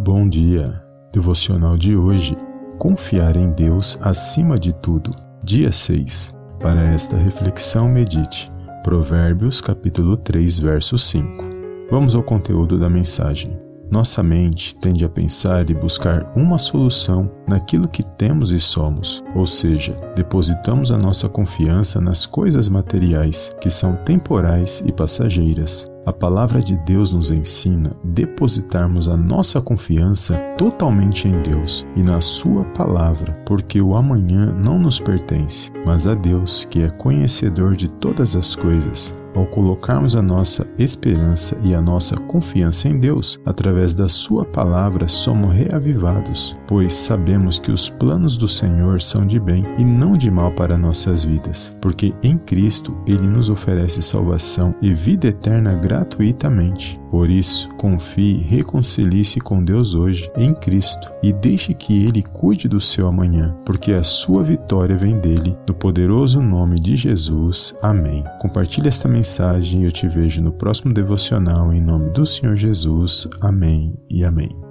Bom dia. Devocional de hoje. Confiar em Deus acima de tudo. Dia 6. Para esta reflexão medite Provérbios capítulo 3, verso 5. Vamos ao conteúdo da mensagem. Nossa mente tende a pensar e buscar uma solução naquilo que temos e somos, ou seja, depositamos a nossa confiança nas coisas materiais que são temporais e passageiras. A palavra de Deus nos ensina depositarmos a nossa confiança totalmente em Deus e na Sua palavra, porque o amanhã não nos pertence, mas a Deus que é conhecedor de todas as coisas ao colocarmos a nossa esperança e a nossa confiança em Deus, através da Sua palavra, somos reavivados, pois sabemos que os planos do Senhor são de bem e não de mal para nossas vidas, porque em Cristo Ele nos oferece salvação e vida eterna gratuitamente. Por isso, confie reconcilie-se com Deus hoje, em Cristo, e deixe que Ele cuide do seu amanhã, porque a sua vitória vem dele, no poderoso nome de Jesus. Amém. Compartilhe esta mensagem e eu te vejo no próximo devocional em nome do Senhor Jesus. Amém e amém.